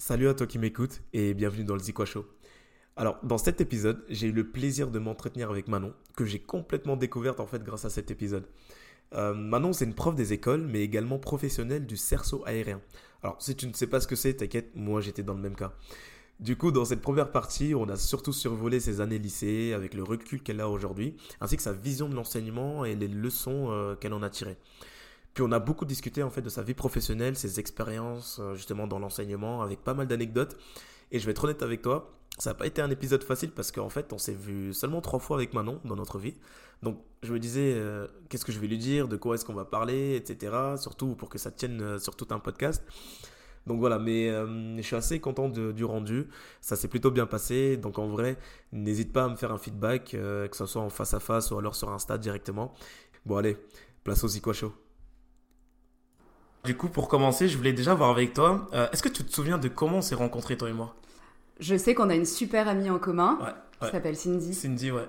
Salut à toi qui m'écoute et bienvenue dans le Zikwa Show. Alors, dans cet épisode, j'ai eu le plaisir de m'entretenir avec Manon, que j'ai complètement découverte en fait grâce à cet épisode. Euh, Manon, c'est une prof des écoles, mais également professionnelle du cerceau aérien. Alors, si tu ne sais pas ce que c'est, t'inquiète, moi j'étais dans le même cas. Du coup, dans cette première partie, on a surtout survolé ses années lycée avec le recul qu'elle a aujourd'hui, ainsi que sa vision de l'enseignement et les leçons euh, qu'elle en a tirées. Puis on a beaucoup discuté en fait de sa vie professionnelle, ses expériences euh, justement dans l'enseignement, avec pas mal d'anecdotes. Et je vais être honnête avec toi, ça n'a pas été un épisode facile parce qu'en fait on s'est vu seulement trois fois avec Manon dans notre vie. Donc je me disais euh, qu'est-ce que je vais lui dire, de quoi est-ce qu'on va parler, etc. Surtout pour que ça tienne euh, sur tout un podcast. Donc voilà, mais je suis assez content du rendu. Ça s'est plutôt bien passé. Donc en vrai, n'hésite pas à me faire un feedback, que ce soit en face à face ou alors sur Insta directement. Bon allez, place au Zico Show. Du coup, pour commencer, je voulais déjà voir avec toi. Euh, est-ce que tu te souviens de comment on s'est rencontrés, toi et moi? Je sais qu'on a une super amie en commun. Qui s'appelle Cindy. Cindy, ouais.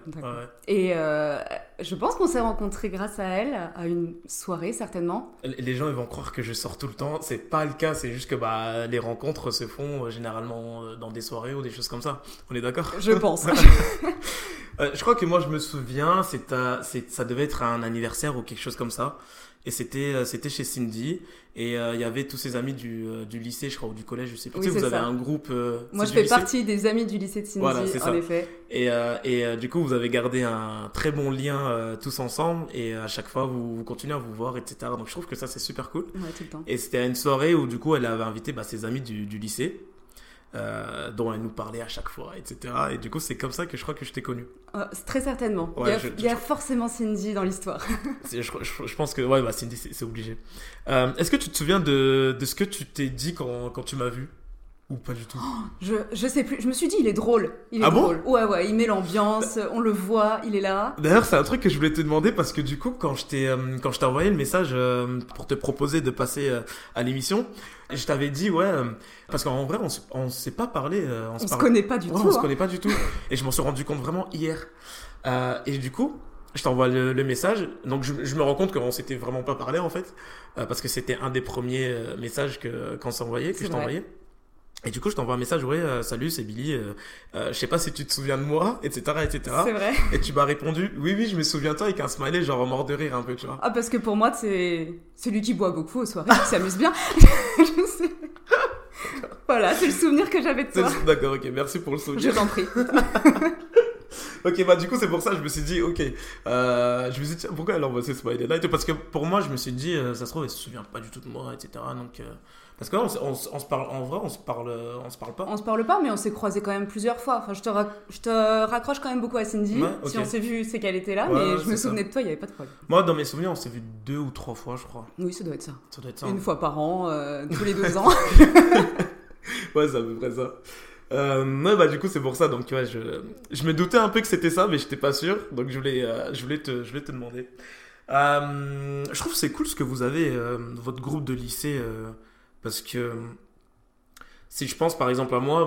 Et euh, je pense qu'on s'est rencontrés grâce à elle, à une soirée certainement. Les gens ils vont croire que je sors tout le temps. C'est pas le cas, c'est juste que bah, les rencontres se font euh, généralement dans des soirées ou des choses comme ça. On est d'accord? Je pense. je crois que moi je me souviens, c'est ça devait être un anniversaire ou quelque chose comme ça. Et c'était euh, c'était chez Cindy. Et euh, il y avait tous ses amis du, euh, du, lycée je crois ou du collège je sais pas vous avez un groupe moi je fais partie des amis du lycée de Cindy voilà, en effet. Et, et du coup vous avez gardé un très bon lien tous ensemble. Et à chaque fois vous, vous, continuez à vous voir etc donc je trouve que ça c'est super cool. Ouais, tout le temps. et c'était une soirée où du coup elle avait invité bah, ses amis du, du lycée euh, dont elle nous parlait à chaque fois, etc. Et du coup, c'est comme ça que je crois que je t'ai connu. Euh, très certainement. il y a, forcément Cindy dans l'histoire. je, je, pense que ouais, bah, Cindy, c'est obligé. Euh, est-ce que tu te souviens de, de ce que tu t'es dit quand, quand tu m'as vu? Ou pas du tout oh, je, je sais plus. Je me suis dit, il est drôle. Il est ah drôle. ouais, ouais, il met l'ambiance, on le voit, il est là. D'ailleurs, c'est un truc que je voulais te demander parce que du coup, quand je t'ai euh, quand je t'ai envoyé le message euh, pour te proposer de passer euh, à l'émission, je t'avais dit, ouais, parce qu'en vrai, on, on s'est pas parlé. on, se, se connaît pas du tout. On se hein. connaît pas du tout. et je m'en suis rendu compte vraiment hier. et du coup, je t'envoie le, message. Donc, je, je me rends compte qu'on s'était vraiment pas parlé en fait, parce que c'était un des premiers messages que qu'on s'envoyait, que je t'envoyais. Et du coup, je t'envoie un message, ouais, euh, salut, c'est Billy, euh, euh, je sais pas si tu te souviens de moi, etc., etc. C'est vrai. Et tu m'as répondu, oui, oui, je me souviens de toi, avec un smiley, genre mort de rire un peu, tu vois. Ah, parce que pour moi, c'est celui qui boit beaucoup aux soirées, qui s'amuse bien. je sais. Voilà, c'est le souvenir que j'avais de toi. D'accord, ok, merci pour le souvenir. Je t'en prie. ok, bah du coup, c'est pour ça, je me suis dit, ok, je me suis dit, pourquoi elle envoie ce smiley-là Parce que pour moi, je me suis dit, ça se trouve, elle se souvient pas du tout de moi, etc., donc... Parce que on, on, se parle en vrai, on se parle, on se parle pas. On se parle pas, mais on s'est croisé quand même plusieurs fois. Enfin, je te, je te raccroche quand même beaucoup à Cindy. Si on s'est vu, c'est qu'elle était là, mais je me souvenais de toi, il y avait pas de problème. Moi, dans mes souvenirs, on s'est vu deux ou trois fois, je crois. Oui, ça doit être ça. Ça doit être ça. Une fois par an, euh, tous les deux ans. ouais, c'est à peu près ça. Euh, bah du coup c'est pour ça donc ouais, je, je me doutais un peu que c'était ça mais j'étais pas sûr donc je voulais euh, je voulais te je voulais te demander euh, je trouve c'est cool ce que vous avez euh, votre groupe de lycée parce que si je pense par exemple à moi,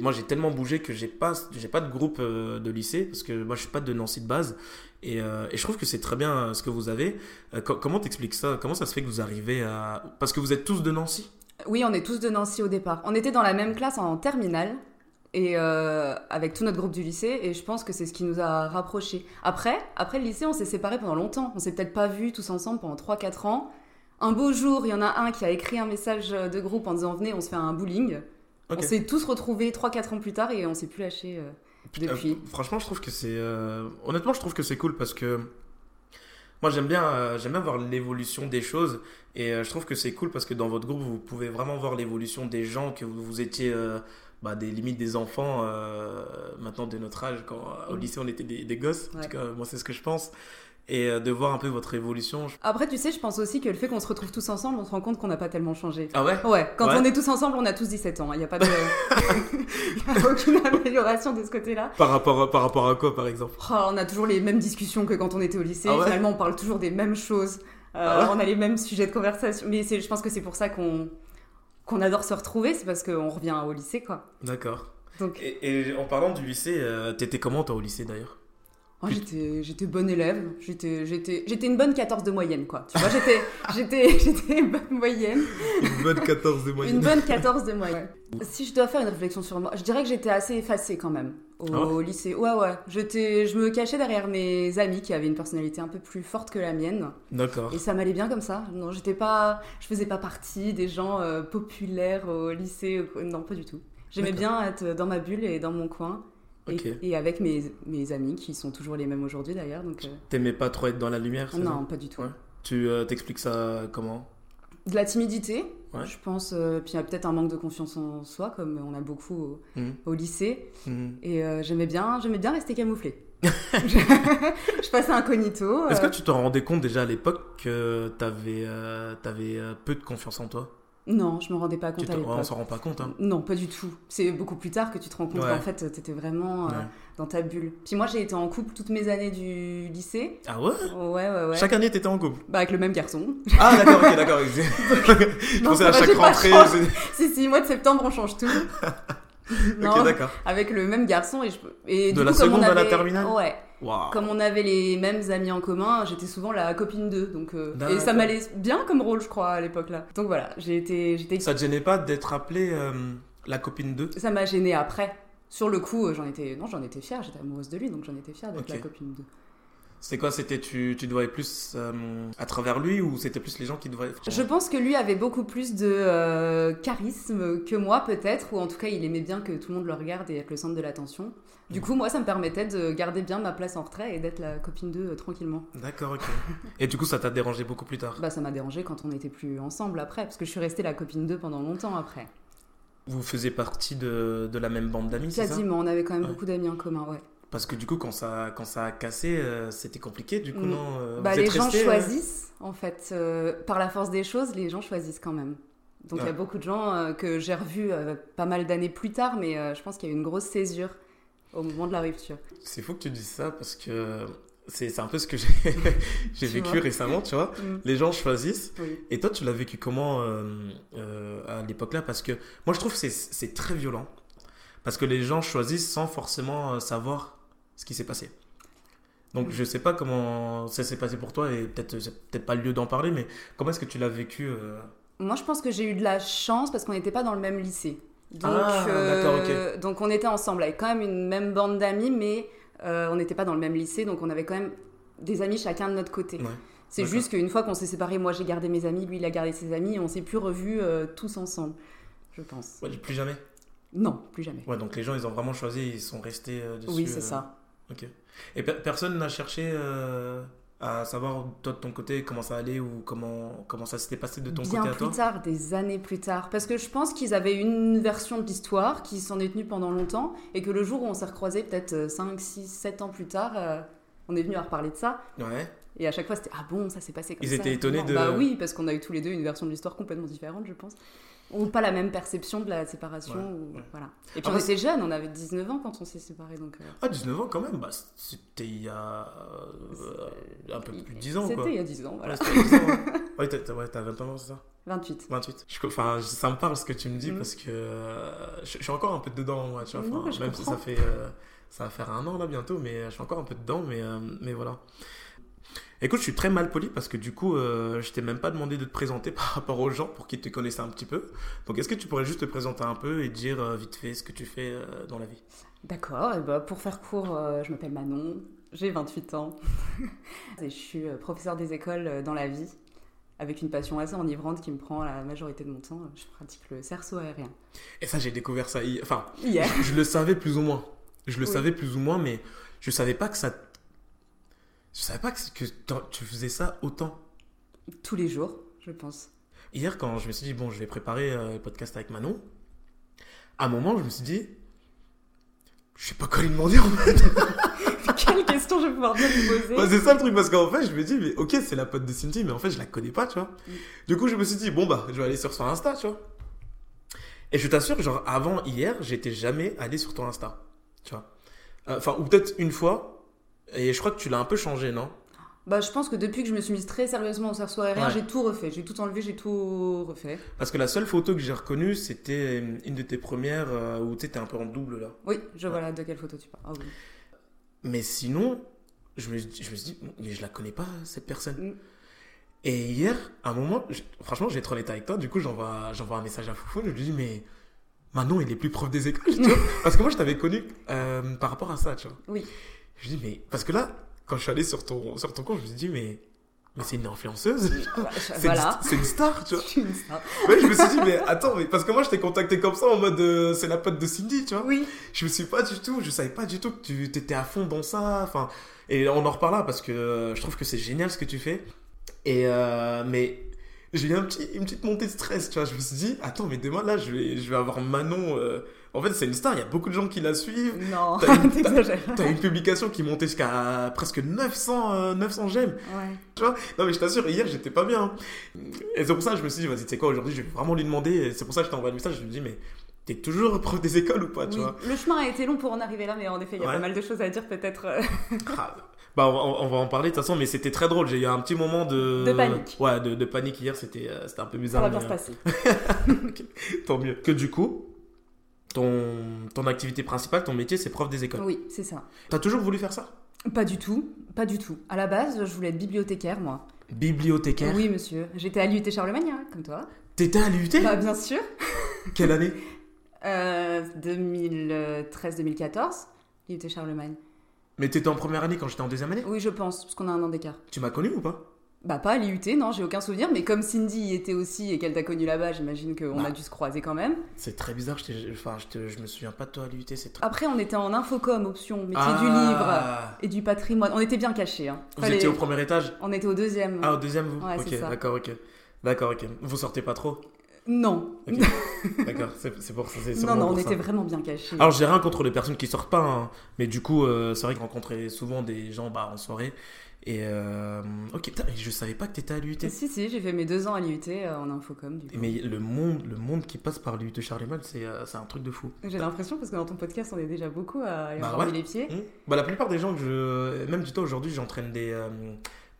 moi j'ai tellement bougé que j'ai pas, pas de groupe euh, de lycée parce que moi je suis pas de Nancy de base et, euh, je trouve que c'est très bien euh, ce que vous avez. comment t'expliques ça? Comment ça se fait que vous arrivez à parce que vous êtes tous de Nancy? Oui, on est tous de Nancy au départ. On était dans la même classe en terminale et avec tout notre groupe du lycée et je pense que c'est ce qui nous a rapprochés. Après, après le lycée, on s'est séparés pendant longtemps. On s'est peut-être pas vus tous ensemble pendant 3-4 ans un beau jour, il y en a un qui a écrit un message de groupe en disant venez, on se fait un bowling. On s'est tous retrouvés 3-4 ans plus tard et on s'est plus lâché euh, depuis. Euh, franchement, je trouve que c'est. Euh, honnêtement, je trouve que c'est cool parce que. Moi, j'aime bien, j'aime bien voir l'évolution des choses et je trouve que c'est cool parce que dans votre groupe, vous pouvez vraiment voir l'évolution des gens que vous, étiez. Bah, des limites des enfants maintenant de notre âge quand au mm. lycée on était des, gosses en tout cas moi c'est ce que je pense et euh, de voir un peu votre évolution. Après, tu sais, je pense aussi que le fait qu'on se retrouve tous ensemble, on se rend compte qu'on n'a pas tellement changé. Ah ouais? Ouais, quand on est tous ensemble, on a tous 17 ans. Il n'y a pas de. Il a aucune amélioration de ce côté-là. Par rapport, à, par rapport à quoi, par exemple? Oh, On a toujours les mêmes discussions que quand on était au lycée. Ah Finalement, on parle toujours des mêmes choses. Euh, ah on a les mêmes sujets de conversation. Mais je pense que c'est pour ça qu'on qu'on adore se retrouver, c'est parce qu'on revient au lycée, quoi. D'accord. Donc... Et, en parlant du lycée, euh, t'étais comment toi au lycée d'ailleurs? Oh, j'étais, j'étais bonne élève, j'étais, j'étais, j'étais une bonne 14 de moyenne, quoi. Tu vois, j'étais, j'étais, j'étais une bonne moyenne. Une bonne 14 de Une moyenne. bonne 14 de moyenne. Si je dois faire une réflexion sur moi, je dirais que j'étais assez effacée quand même au, Ah ouais lycée. Ouais, ouais. Je me cachais derrière mes amis qui avaient une personnalité un peu plus forte que la mienne. D'accord. Et ça m'allait bien comme ça. Non, j'étais pas, je faisais pas partie des gens euh, populaires au lycée. Non, pas du tout. J'aimais bien être dans ma bulle et dans mon coin. Et, avec mes, mes amis qui sont toujours les mêmes aujourd'hui d'ailleurs. Donc, euh, T'aimais pas trop être dans la lumière, non, pas du tout. Ouais. Tu euh, t'expliques ça comment? De la timidité, Ouais. je pense. euh, puis il y a peut-être un manque de confiance en soi, comme on a beaucoup au, Mhm. au lycée. Mhm. Et j'aimais bien, j'aimais bien rester camouflée. je, passais incognito. Est-ce que tu te rendais compte déjà à l'époque que t'avais peu de confiance en toi? Non, je me rendais pas compte te- à ouais, On l'époque. s'en rend pas compte. Hein. Non, pas du tout. C'est beaucoup plus tard que tu te rends compte Ouais. qu'en fait, t'étais vraiment euh, Ouais. dans ta bulle. Puis moi, j'ai été en couple toutes mes années du lycée. Ah ouais? Ouais, ouais, ouais. Chaque année, t'étais en couple? Bah, avec le même garçon. Ah d'accord, ok, d'accord. je Non, pensais à chaque rentrée. si, si, mois de septembre, on change tout. non, Ok, d'accord. avec le même garçon. Et, je... et De du la coup, comme on seconde à la avait- terminale? Ouais. Comme on avait les mêmes amis en commun, j'étais souvent la copine d'eux. Donc, euh, et ça m'allait bien comme rôle, je crois, à l'époque là. Donc voilà, j'ai été, j'étais, Ça te gênait pas d'être appelée euh, la copine d'eux? Ça m'a gênée après. Sur le coup, euh, j'en étais, non, j'en étais fière. J'étais amoureuse de lui, donc j'en étais fière d'être la copine d'eux. C'était quoi C'était tu, tu te voyais plus euh, à travers lui ou c'était plus les gens qui te voyaient Je pense que lui avait beaucoup plus de euh, charisme que moi, peut-être, ou en tout cas, il aimait bien que tout le monde le regarde et être le centre de l'attention. Du coup, moi, ça me permettait de garder bien ma place en retrait et d'être la copine d'eux euh, tranquillement. D'accord, ok. Et du coup, ça t'a dérangé beaucoup plus tard? Bah, ça m'a dérangé quand on n'était plus ensemble après, parce que je suis restée la copine d'eux pendant longtemps après. Vous faisiez partie de, de la même bande d'amis, c'est ça? Quasiment, on avait quand même Ouais. beaucoup d'amis en commun, ouais. Parce que du coup, quand ça, quand ça a cassé, euh, c'était compliqué, du coup, Mm. non euh, Bah, les gens euh, choisissent, en fait. par la force des choses, les gens choisissent quand même. Donc il y a beaucoup de gens que j'ai revus pas mal d'années plus tard, mais je pense qu'il y a eu une grosse césure au moment de la rupture. C'est fou que tu dises ça parce que c'est un peu ce que j'ai vécu vois. récemment, tu vois. Mm. Les gens choisissent. Oui. Et toi, tu l'as vécu comment euh, euh, à l'époque-là Parce que moi, je trouve que c'est- très violent. Parce que les gens choisissent sans forcément savoir ce qui s'est passé. Donc, je sais pas comment ça s'est passé pour toi et peut-être c'est peut-être pas le lieu d'en parler, mais comment est-ce que tu l'as vécu euh, Moi, je pense que j'ai eu de la chance parce qu'on n'était pas dans le même lycée. Donc, Ah, d'accord, donc on était ensemble avec quand même une même bande d'amis, mais euh, on n'était pas dans le même lycée, donc on avait quand même des amis chacun de notre côté. Ouais, C'est juste qu'une fois qu'on s'est séparés, moi j'ai gardé mes amis, lui il a gardé ses amis, et on s'est plus revus euh, tous ensemble, je pense. Ouais, plus jamais? Non, plus jamais. Ouais, donc les gens, ils ont vraiment choisi, ils sont restés euh, dessus. oui, c'est euh, ça. Ok. Et per- personne n'a cherché euh, à savoir, toi, de ton côté, comment ça allait ou comment, comment ça s'était passé de ton Bien côté à plus toi? tard, des années plus tard. Parce que je pense qu'ils avaient une version de l'histoire qui s'en est tenue pendant longtemps et que le jour où on s'est recroisés, peut-être 5, 6, 7 ans plus tard, euh, on est venu à reparler de ça. Ouais. Et à chaque fois, c'était Ah bon, ça s'est passé comme Ils ça. étaient étonnés Non, de- Bah oui, parce qu'on a eu tous les deux une version de l'histoire complètement différente, je pense. Ou pas la même perception de la séparation. Ouais, ou- ouais. Voilà. Et puis Ah, on était jeunes, on avait 19 ans quand on s'est séparés. Donc, euh, Ah, 19 ans quand même, bah, c'était il y a euh, un peu plus de 10 ans. C'était il y a 10 ans, voilà. Ouais, c'était il y a 10 ans, ouais. Ouais, t'as- ouais, t'as 20 ans, c'est ça? 28. 28. Je- enfin, ça me parle ce que tu me dis Mhm. parce que euh, je, je suis encore un peu dedans, moi, tu vois. Non, même si ça comprends. fait. euh, ça va faire un an là bientôt, mais je suis encore un peu dedans, mais, euh, mais voilà. Écoute, je suis très mal poli parce que du coup, euh, je t'ai même pas demandé de te présenter par rapport aux gens pour qu'ils te connaissent un petit peu. Donc, est-ce que tu pourrais juste te présenter un peu et dire euh, vite fait ce que tu fais euh, dans la vie? D'accord, et bah, pour faire court, je m'appelle Manon, j'ai 28 ans. et je suis professeur des écoles dans la vie, avec une passion assez enivrante qui me prend la majorité de mon temps. Je pratique le cerceau aérien. Et ça, j'ai découvert ça hier. Enfin, Hier. je le savais plus ou moins. Je le Oui. savais plus ou moins, mais je savais pas que ça. Je savais pas que, tu faisais ça autant? Tous les jours, je pense. Hier, quand je me suis dit, bon, je vais préparer euh, le podcast avec Manon, à un moment, je me suis dit, je sais pas quoi lui demander en fait. Quelle question je vais pouvoir bien lui poser Ouais, c'est ça le truc, parce qu'en fait, je me dis, mais ok, c'est la pote de Cindy, mais en fait, je la connais pas, tu vois. Mm. Du coup, je me suis dit, bon, bah, je vais aller sur son Insta, tu vois. Et je t'assure, genre, avant hier, j'étais jamais allé sur ton Insta, tu vois. Euh, Enfin, ou peut-être une fois, et je crois que tu l'as un peu changé, non? Bah, je pense que depuis que je me suis mise très sérieusement au cerceau aérien, Ouais. j'ai tout refait. J'ai tout enlevé, j'ai tout refait. Parce que la seule photo que j'ai reconnue, c'était une de tes premières euh, où tu étais un peu en double là. Oui, je vois là de quelle photo tu parles. Ah oui. Mais sinon, je me, je me suis dit, mais je la connais pas, cette personne. Mm. Et hier, à un moment, je- franchement, vais être honnête avec toi, du coup, j'envoie j'envoie un message à Foufou, je lui dis, mais Manon, il est plus prof des écoles, tu vois? Parce que moi, je t'avais connu euh, par rapport à ça, tu vois. Oui. Je dis, mais. Parce que là, quand je suis allé sur ton, sur ton compte, je me suis dit, mais. Mais c'est une influenceuse. C'est voilà. une, c'est une star, tu vois. Une star. Ouais, je me suis dit, mais attends, mais parce que moi, je t'ai contacté comme ça en mode euh, c'est la pote de Cindy, tu vois. Oui. Je me suis pas du tout, je savais pas du tout que tu étais à fond dans ça. Enfin, et on en reparlera parce que euh, je trouve que c'est génial ce que tu fais. Et euh, mais j'ai eu un petit, une petite montée de stress, tu vois. Je me suis dit, attends, mais demain là, je vais, je vais avoir Manon. euh, En fait, c'est une star, il y a beaucoup de gens qui la suivent. Non, T'as une-. T'as une publication qui montait jusqu'à presque 900, euh, 900 j'aime. Ouais. Tu vois? Non, mais je t'assure, hier, j'étais pas bien. Et c'est pour ça que je me suis dit, vas-y, tu sais quoi, aujourd'hui, je vais vraiment lui demander. C'est pour ça que je t'ai envoyé le message. Je me dis, mais t'es toujours prof des écoles ou pas, tu Oui. vois? Le chemin a été long pour en arriver là, mais en effet, il y a Ouais. pas mal de choses à dire peut-être. euh, Ah, Bah, on va, on va en parler de toute façon, mais c'était très drôle. J'ai eu un petit moment de. De panique. Ouais, de, de panique hier, c'était euh, c'était un peu Ça bizarre. va bien se passer. euh, Tant mieux. Que du coup, ton, ton activité principale, ton métier, c'est prof des écoles. Oui, c'est ça. T'as toujours voulu faire ça? Pas du tout, pas du tout. À la base, je voulais être bibliothécaire, moi. Bibliothécaire? Oui, monsieur. J'étais à l'UT Charlemagne, hein, comme toi. T'étais à l'UT Bah, bien sûr. Quelle année? Euh, 2013-2014, l'UT Charlemagne. Mais t'étais en première année quand j'étais en deuxième année? Oui, je pense, parce qu'on a un an d'écart. Tu m'as connu ou pas? Bah, pas à l'IUT, non, j'ai aucun souvenir, mais comme Cindy y était aussi et qu'elle t'a connu là-bas, j'imagine qu'on Bah. a dû se croiser quand même. C'est très bizarre, je, enfin, je, te- je me souviens pas de toi à l'UT, c'est très... Après, on était en infocom, option, métier Ah. du livre et du patrimoine. On était bien cachés. Hein. Vous Fallait- étiez au premier étage? On était au deuxième. Ah, au deuxième, vous? Ouais, Ok, d'accord, ok. D'accord, ok. Vous sortez pas trop? Non. D'accord, c'est pour ça. c'est Non, non, on était ça. vraiment bien cachés. Alors, j'ai rien contre les personnes qui sortent pas, hein, mais du coup, euh, c'est vrai que rencontrer souvent des gens bah, en soirée. Et euh, ok, je savais pas que t'étais à l'UT. Si, si, j'ai fait mes deux ans à l'IUT euh, en infocom. Du coup. Mais le monde, le monde qui passe par l'UT Charlemagne, c'est euh, c'est un truc de fou. J'ai l'impression, parce que dans ton podcast, on est déjà beaucoup à y Bah ouais. les pieds. Hmm. Bah, la plupart des gens que je. Même dis-toi, aujourd'hui, j'entraîne des, euh,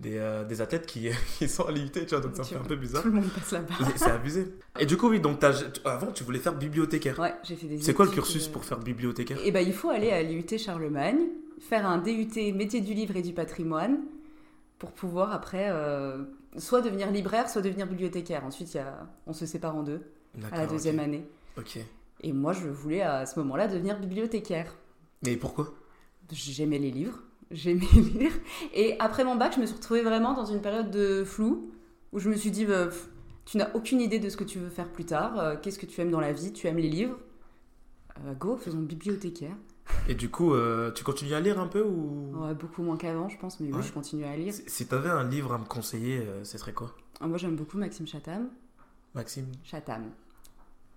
des, euh, des athlètes qui, qui sont à l'UT, tu vois, donc ça fait un peu bizarre. Tout le monde passe là-bas. C'est abusé. Et du coup, oui, donc t'as- avant, tu voulais faire bibliothécaire. Ouais, j'ai fait des C'est quoi le cursus pour faire bibliothécaire? Eh ben, il faut aller à l'IUT Charlemagne, faire un DUT métier du livre et du patrimoine, pour pouvoir après euh, soit devenir libraire, soit devenir bibliothécaire. Ensuite, y a... on se sépare en deux à la deuxième année. Ok. Et moi, je voulais à ce moment-là devenir bibliothécaire. Mais pourquoi? J'aimais les livres, j'aimais lire. Et après mon bac, je me suis retrouvée vraiment dans une période de flou, où je me suis dit, bah, tu n'as aucune idée de ce que tu veux faire plus tard, euh, qu'est-ce que tu aimes dans la vie, tu aimes les livres? Euh, go, faisons bibliothécaire. Et du coup, euh, tu continues à lire un peu ou? Ouais, beaucoup moins qu'avant, je pense, mais oui, je continue à lire. Si, si t'avais un livre à me conseiller, euh, ce serait quoi? Ah, moi, j'aime beaucoup Maxime Chatham. Maxime? Chatham.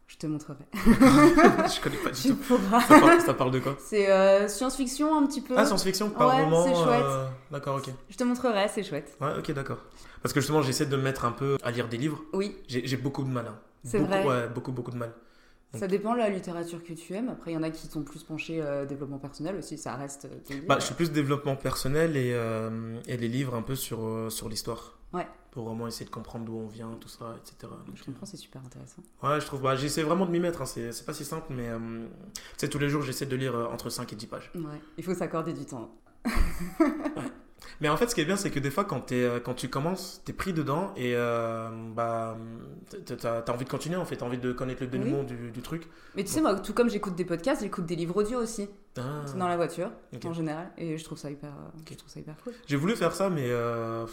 Je te montrerai. Je connais pas du Tu tout. pourras. Ça parle, ça parle de quoi? C'est euh, science-fiction un petit peu. Ah, science-fiction par Ouais, moment c'est chouette. euh, D'accord, ok. Je te montrerai, c'est chouette. Ouais, ok, d'accord. Parce que justement, j'essaie de me mettre un peu à lire des livres. Oui, J'ai beaucoup de mal. hein. C'est vrai. Ouais, beaucoup, beaucoup de mal. Ça dépend de la littérature que tu aimes. Après, il y en a qui sont plus penchés euh, développement personnel aussi, ça reste. euh. Bah, je suis plus développement personnel et, euh, et les livres un peu sur, sur l'histoire. Ouais. Pour vraiment essayer de comprendre d'où on vient, tout ça, etc. Donc, Je comprends, c'est super intéressant. Ouais, je trouve. Bah, j'essaie vraiment de m'y mettre. hein. C'est pas si simple, mais tu sais, tous les jours, j'essaie de lire entre 5 et 10 pages. Ouais, il faut s'accorder du temps. Mais en fait, ce qui est bien, c'est que des fois, quand, t'es, euh, quand tu commences, t'es pris dedans et euh, bah, t'as- t'as envie de continuer en fait, t'as envie de connaître le dénouement du, du truc. Mais tu sais, moi, tout comme j'écoute des podcasts, j'écoute des livres audio aussi, Ah. dans la voiture, en général, et je trouve ça hyper, euh, je trouve ça hyper cool. J'ai voulu faire ça, mais euh,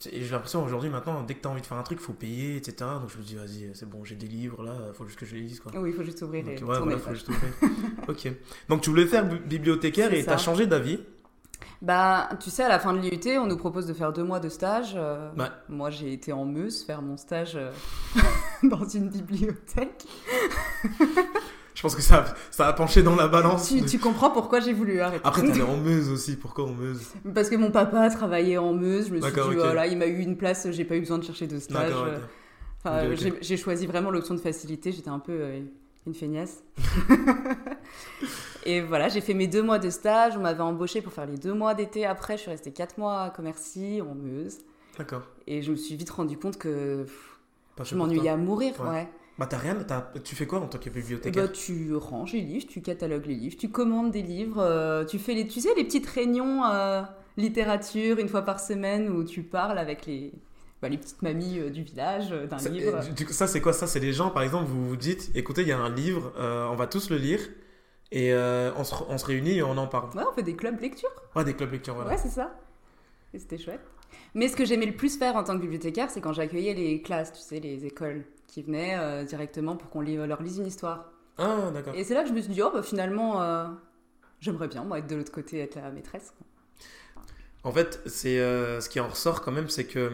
j'ai l'impression aujourd'hui, maintenant, dès que t'as envie de faire un truc, faut payer, etc. Donc je me dis, vas-y, c'est bon, j'ai des livres là, faut juste que je les lise quoi. Oui, il faut juste ouvrir et ouais, voilà, faut juste ouvrir. ok. Donc tu voulais faire bi- bibliothécaire et t'as changé d'avis. Bah, tu sais, à la fin de l'IUT, on nous propose de faire deux mois de stage. euh, Ouais. Moi, j'ai été en Meuse faire mon stage euh, dans une bibliothèque. Je pense que ça, a- ça a penché dans la balance. Tu, tu comprends pourquoi j'ai voulu arrêter. Après, t'allais en Meuse aussi. Pourquoi en Meuse? Parce que mon papa travaillait en Meuse, je me suis dit, voilà, il m'a eu une place, j'ai pas eu besoin de chercher de stage. Euh, Enfin, j'ai- J'ai choisi vraiment l'option de facilité, j'étais un peu euh, une feignasse. et voilà, j'ai fait mes deux mois de stage, on m'avait embauché pour faire les deux mois d'été. Après, je suis restée quatre mois à Commercy, en Meuse. D'accord. Et je me suis vite rendu compte que pff, Pas je m'ennuyais à mourir. Ouais. Ouais. Bah, t'as rien, t'as- tu fais quoi en tant que bibliothécaire? Bah, tu ranges les livres, tu catalogues les livres, tu commandes des livres, euh, tu fais les, tu sais, les petites réunions euh, littérature une fois par semaine où tu parles avec les, bah, les petites mamies euh, du village euh, d'un livre. et du coup, ça, c'est quoi Ça, c'est les gens, par exemple, vous vous dites écoutez, il y a un livre, euh, on va tous le lire, et on, se, on se réunit et on en parle. Ouais, on fait des clubs lecture. Ouais, des clubs lecture, voilà. Ouais, c'est ça. Et c'était chouette. Mais ce que j'aimais le plus faire en tant que bibliothécaire, c'est quand j'accueillais les classes, tu sais, les écoles qui venaient directement pour qu'on leur lise une histoire. Ah, d'accord. Et c'est là que je me suis dit, oh, bah finalement, j'aimerais bien, moi, être de l'autre côté, être la maîtresse. En fait, c'est euh, ce qui en ressort quand même, c'est que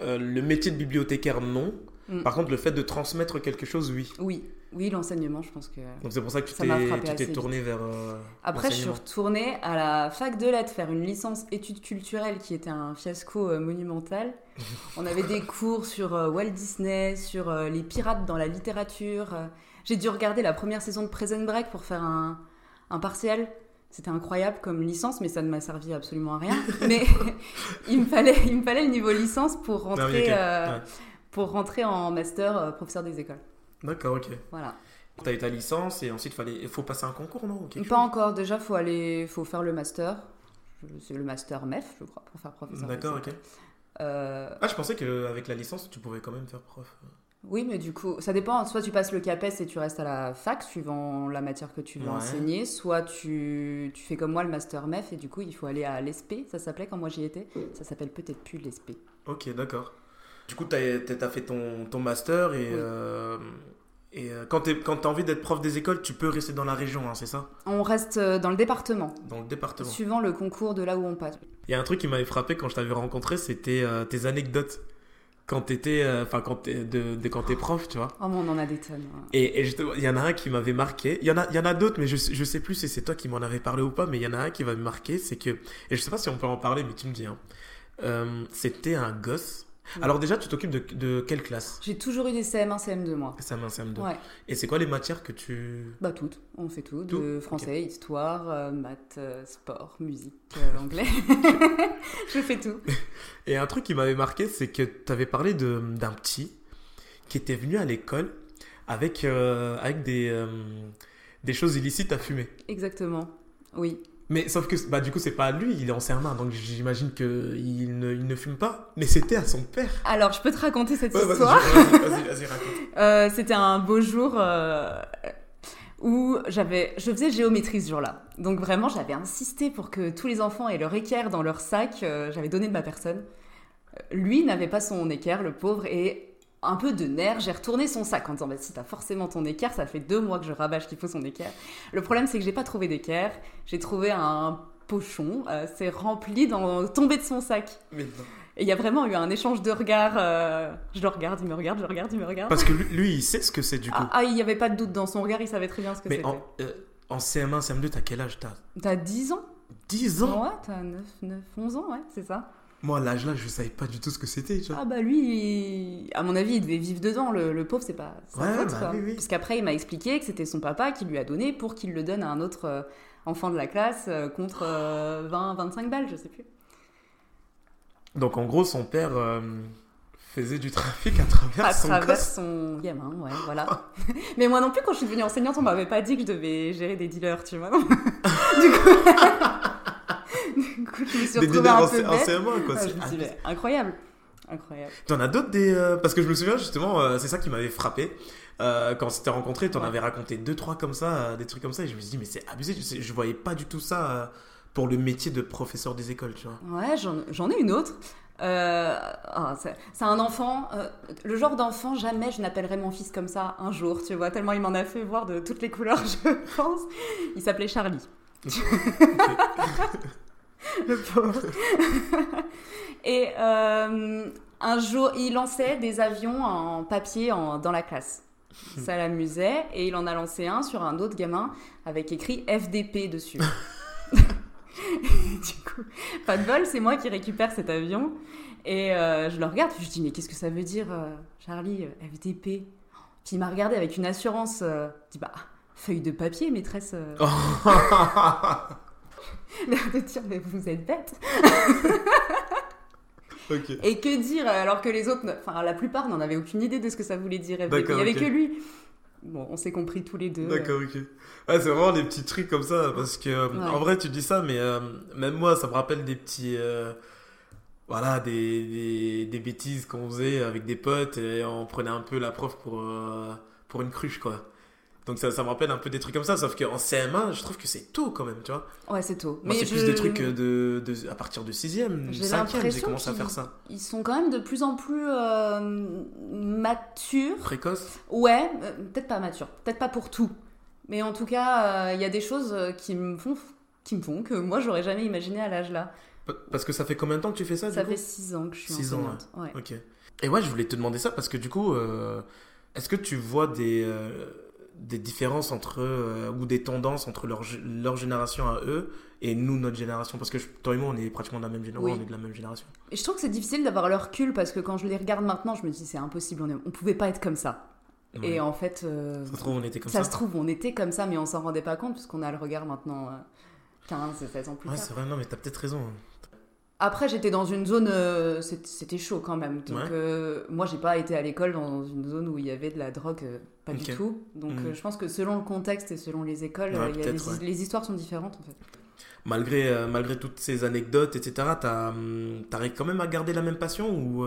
euh, le métier de bibliothécaire, non. Mm. Par contre, le fait de transmettre quelque chose, oui. Oui, oui, l'enseignement, je pense que. Donc c'est pour ça que tu Ça t'es frappé tu t'es assez tourné vers. euh, Après, je suis retournée à la fac de lettres faire une licence études culturelles qui était un fiasco euh, monumental. On avait des cours sur Walt Disney, sur les pirates dans la littérature. J'ai dû regarder la première saison de Prison Break pour faire un, un partiel. C'était incroyable comme licence, mais ça ne m'a servi absolument à rien. mais il me, fallait, il me fallait le niveau licence pour Ah oui, rentrer, euh, Ouais. pour rentrer en master euh, professeur des écoles. D'accord, ok. Voilà. T'as eu ta licence et ensuite fallait... il faut passer un concours, non Pas chose encore. Déjà, faut aller, faut faire le master. C'est le master MEF, je crois, pour faire professeur. D'accord, ok. Euh, Ah, je pensais qu'avec la licence, tu pouvais quand même faire prof. oui, mais du coup, ça dépend. Soit tu passes le CAPES et tu restes à la fac, suivant la matière que tu veux Ouais. enseigner. Soit tu, tu fais comme moi le master MEF et du coup, il faut aller à l'ESP. Ça s'appelait quand moi j'y étais. Ça s'appelle peut-être plus l'ESP. Ok, d'accord. Du coup, t'as as fait ton, ton master et, Oui. euh, et euh, quand quand t'as envie d'être prof des écoles, tu peux rester dans la région, hein, c'est ça? On reste euh, dans le département, Dans le département. suivant le concours de là où on passe. Il y a un truc qui m'avait frappé quand je t'avais rencontré, c'était euh, tes anecdotes. Quand t'étais, euh, enfin quand t'es de, de quand t'es prof, tu vois. Oh, mais on en a des tonnes. hein. Et, et justement, il y en a un qui m'avait marqué. Il y en a, il y en a d'autres, mais je, je sais plus si c'est toi qui m'en avais parlé ou pas. Mais il y en a un qui m'avait marqué, c'est que, et je sais pas si on peut en parler, mais tu me dis. Hein. Euh, c'était un gosse. Alors déjà, tu t'occupes de, de quelle classe? J'ai toujours eu des CM1, CM2, moi. Ça CM2. Ouais. Et c'est quoi les matières que tu... Bah toutes, on fait tout, Tout de français, histoire, euh, maths, euh, sport, musique, euh, anglais. je fais tout. Et un truc qui m'avait marqué, c'est que tu avais parlé de- d'un petit qui était venu à l'école avec, euh, avec des, euh, des choses illicites à fumer. Exactement. Oui. Mais sauf que bah, du coup, c'est pas à lui, il est en CM1, donc j'imagine qu'il ne, il ne fume pas. Mais c'était à son père. Alors, je peux te raconter cette Ouais, histoire. vas-y, vas-y, vas-y, raconte. Euh, C'était un beau jour euh, où j'avais, je faisais géométrie ce jour-là. Donc vraiment, j'avais insisté pour que tous les enfants aient leur équerre dans leur sac. Euh, j'avais donné de ma personne. Lui n'avait pas son équerre, le pauvre, et un peu de nerfs, j'ai retourné son sac en disant bah, si t'as forcément ton équerre, ça fait deux mois que je rabâche qu'il faut son équerre. Le problème, c'est que j'ai pas trouvé d'équerre. J'ai trouvé un pochon, euh, c'est rempli dans tombé de son sac. Mais non. Et il y a vraiment eu un échange de regards. euh, je le regarde, il me regarde, je le regarde, il me regarde. Parce que lui, lui, il sait ce que c'est du coup. Ah, ah, il n'y avait pas de doute dans son regard, il savait très bien ce que Mais c'était. en, euh, en CM1, CM2, t'as quel âge T'as? T'as 10 ans? 10 ans? Ouais, t'as 9, 9, 11 ans, ouais, c'est ça. Moi, à l'âge là, je savais pas du tout ce que c'était, tu vois. Ah bah lui, il- à mon avis, il devait vivre dedans, le, le pauvre, c'est pas sa Ouais, faute, bah oui, oui. Parce qu'après, il m'a expliqué que c'était son papa qui lui a donné pour qu'il le donne à un autre euh, enfant de la classe euh, contre euh, 20, 25 balles, je sais plus. Donc en gros, son père euh, faisait du trafic à travers À son travers son gamin, ouais, voilà. Mais moi non plus, quand je suis devenue enseignante, on m'avait pas dit que je devais gérer des dealers, tu vois. du coup... du coup, je me suis Des retrouvée un en, peu en bête. CM1, quoi. Ah, c'est- je me suis dit, mais incroyable. Incroyable. T'en as d'autres des. euh, Parce que je me souviens justement, euh, c'est ça qui m'avait frappé. Euh, quand on s'était rencontrés, t'en Ouais. avais raconté deux, trois comme ça, des trucs comme ça, et je me suis dit, mais c'est abusé, je, je voyais pas du tout ça pour le métier de professeur des écoles, tu vois. Ouais, j'en ai une autre. Euh, ah, c'est un enfant, euh, le genre d'enfant, jamais je n'appellerai mon fils comme ça un jour, tu vois, tellement il m'en a fait voir de toutes les couleurs, je pense. Il s'appelait Charlie. le pauvre. Et euh, un jour, il lançait des avions en papier en- dans la classe. Ça l'amusait et il en a lancé un sur un autre gamin avec écrit FDP dessus. du coup, pas de bol, c'est moi qui récupère cet avion et euh, je le regarde. Je dis mais qu'est-ce que ça veut dire, euh, Charlie, FDP Puis il m'a regardé avec une assurance. il dit bah feuille de papier, maîtresse. euh. L'air de dire mais vous êtes bête. Et que dire alors que les autres, enfin la plupart n'en avaient aucune idée de ce que ça voulait dire. Il y avait que lui. Bon, on s'est compris tous les deux. D'accord, ok. Ouais, c'est vraiment des petits trucs comme ça, parce que, euh, Ouais. en vrai, tu dis ça, mais euh, même moi, ça me rappelle des petits. euh, voilà, des, des, des bêtises qu'on faisait avec des potes, et on prenait un peu la prof pour, euh, pour une cruche, quoi. Donc ça, ça me rappelle un peu des trucs comme ça, sauf qu'en CM1, je trouve que c'est tôt quand même, tu vois. Ouais, c'est tôt. Moi, c'est je- plus des trucs euh, de, de, à partir de 6ème, J'ai 5ème, j'ai commencé à faire ça. Ils sont quand même de plus en plus euh, matures. Précoce Ouais, euh, peut-être pas matures, peut-être pas pour tout. Mais en tout cas, euh, il y a des choses qui me font, qui me font que moi, j'aurais jamais imaginé à l'âge là. Pa- Parce que ça fait combien de temps que tu fais ça, Ça fait 6 ans que je suis Six ans, enseignante. ouais. Ok. Et ouais, je voulais te demander ça parce que du coup, est-ce que tu vois des, des différences entre euh, ou des tendances entre leur, leur génération à eux et nous, notre génération Parce que je- toi et moi, on est pratiquement de la même génération. Oui. On est de la même génération. Et je trouve que c'est difficile d'avoir le recul parce que quand je les regarde maintenant, je me dis c'est impossible, on, est- on pouvait pas être comme ça. Ouais. Et en fait, euh, Ça se trouve, on était comme ça ça. se trouve, on était comme ça, mais on s'en rendait pas compte puisqu'on a le regard maintenant euh, 15, 16 ans plus Ouais, tard. c'est vrai, non, mais t'as peut-être raison. hein. Après, j'étais dans une zone, euh, c'était chaud quand même. Donc, Ouais. euh, moi, j'ai pas été à l'école dans une zone où il y avait de la drogue, euh, pas du tout. Donc, Mhm. euh, je pense que selon le contexte et selon les écoles, Ouais, il y a peut-être, les, ouais. les histoires sont différentes en fait. Malgré, malgré toutes ces anecdotes, etc., hum, t'arrives quand même à garder la même passion ou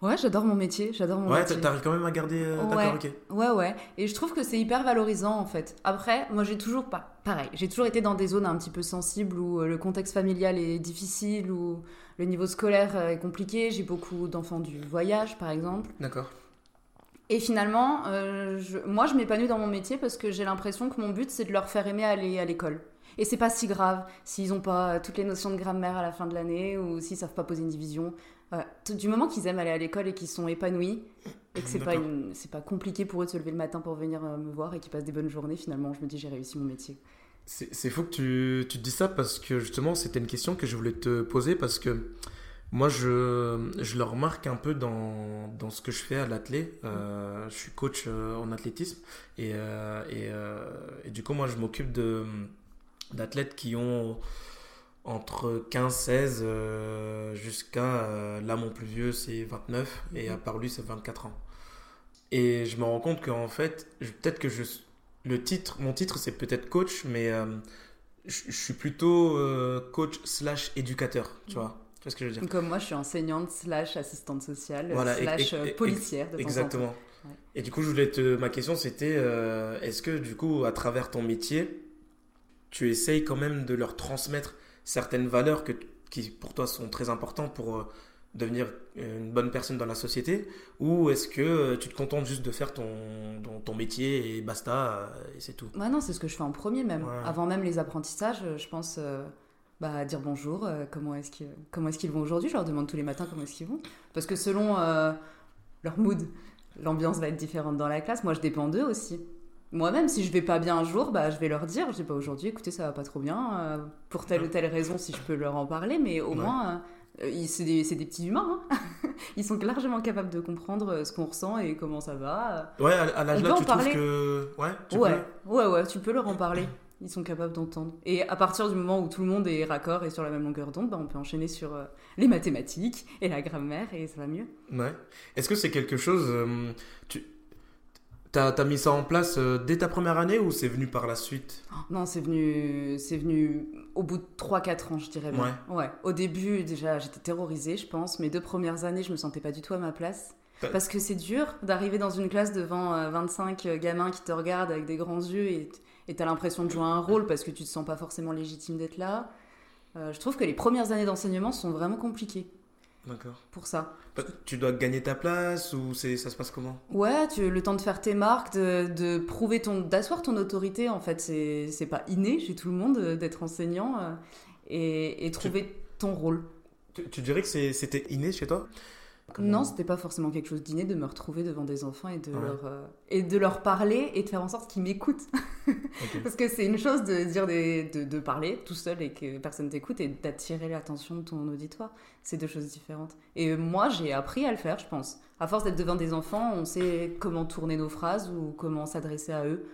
Ouais, j'adore mon métier, j'adore mon Ouais, métier. t'a- t'arrives quand même à garder. euh, Ouais. D'accord, ok. Ouais, ouais. Et je trouve que c'est hyper valorisant en fait. Après, moi j'ai toujours pas. Pareil, j'ai toujours été dans des zones un petit peu sensibles où euh, le contexte familial est difficile, où le niveau scolaire euh, est compliqué. J'ai beaucoup d'enfants du voyage par exemple. D'accord. Et finalement, euh, je- moi je m'épanouis dans mon métier parce que j'ai l'impression que mon but c'est de leur faire aimer aller à l'école. Et c'est pas si grave s'ils ont pas toutes les notions de grammaire à la fin de l'année ou s'ils savent pas poser une division. Voilà. Du moment qu'ils aiment aller à l'école et qu'ils sont épanouis et que c'est pas D'accord. une- c'est pas compliqué pour eux de se lever le matin pour venir euh, me voir et qu'ils passent des bonnes journées, finalement je me dis j'ai réussi mon métier. C'est fou que tu, tu te dis ça parce que justement c'était une question que je voulais te poser parce que moi je, je le remarque un peu dans, dans ce que je fais à l'athlé. Euh, je suis coach euh, en athlétisme et, et, et du coup moi je m'occupe d'athlètes qui ont entre 15-16 euh, jusqu'à euh, là mon plus vieux c'est 29 et à part lui c'est 24 ans. Et je me rends compte qu'en fait, peut-être que je, le titre, mon titre c'est peut-être coach, mais euh, je, je suis plutôt coach slash éducateur, tu vois. Tu vois ce que je veux dire? Comme moi je suis enseignante slash assistante sociale Voilà, slash et- et- policière de temps en temps. Exactement. Ouais. Et du coup, je voulais te, ma question c'était, est-ce que du coup, à travers ton métier, tu essayes quand même de leur transmettre certaines valeurs que, qui pour toi sont très importantes pour euh, devenir une bonne personne dans la société Ou est-ce que euh, tu te contentes juste de faire ton, ton, ton métier et basta, euh, et c'est tout? Ouais, non, c'est ce que je fais en premier même. Ouais. Avant même les apprentissages, euh, je pense euh, bah, dire bonjour, euh, comment est-ce qu'ils comment est-ce qu'ils vont aujourd'hui? Je leur demande tous les matins comment est-ce qu'ils vont. Parce que selon euh, leur mood, l'ambiance va être différente dans la classe. Moi, je dépends d'eux aussi. Moi-même, si je vais pas bien un jour, bah, je vais leur dire, je dis pas aujourd'hui, écoutez, ça va pas trop bien, euh, pour telle ou telle raison, si je peux leur en parler, mais au Ouais. moins, euh, ils- c'est des, des petits humains. hein. ils sont largement capables de comprendre euh, ce qu'on ressent et comment ça va. Ouais, à, l'âge là, tu trouves parler. que. Ouais, tu ouais, peux ouais, ouais, tu peux leur en parler. Ils sont capables d'entendre. Et à partir du moment où tout le monde est raccord et sur la même longueur d'onde, bah, on peut enchaîner sur euh, les mathématiques et la grammaire et ça va mieux. Ouais. Est-ce que c'est quelque chose. euh, tu as, mis ça en place euh, dès ta première année ou c'est venu par la suite? Non, c'est venu, c'est venu au bout de 3-4 ans, je dirais bien. Ouais. Au début, déjà, j'étais terrorisée, je pense. Mes deux premières années, je me sentais pas du tout à ma place. Ouais. Parce que c'est dur d'arriver dans une classe devant euh, 25 gamins qui te regardent avec des grands yeux et et t'as l'impression de jouer un rôle parce que tu te sens pas forcément légitime d'être là. Euh, je trouve que les premières années d'enseignement sont vraiment compliquées D'accord. pour ça. Tu dois gagner ta place ou c'est ça se passe comment? Ouais, tu le temps de faire tes marques, de, de prouver ton, d'asseoir ton autorité. En fait, c'est c'est pas inné chez tout le monde euh, d'être enseignant euh, et, et trouver ton rôle. tu, tu dirais que c'est- c'était inné chez toi? Non, c'était pas forcément quelque chose d'inné de me retrouver devant des enfants et de, Ouais. leur, euh, et de leur parler et de faire en sorte qu'ils m'écoutent. Parce que c'est une chose de dire des, de, de parler tout seul et que personne t'écoute et d'attirer l'attention de ton auditoire. C'est deux choses différentes. Et moi, j'ai appris à le faire, je pense. À force d'être devant des enfants, on sait comment tourner nos phrases ou comment s'adresser à eux.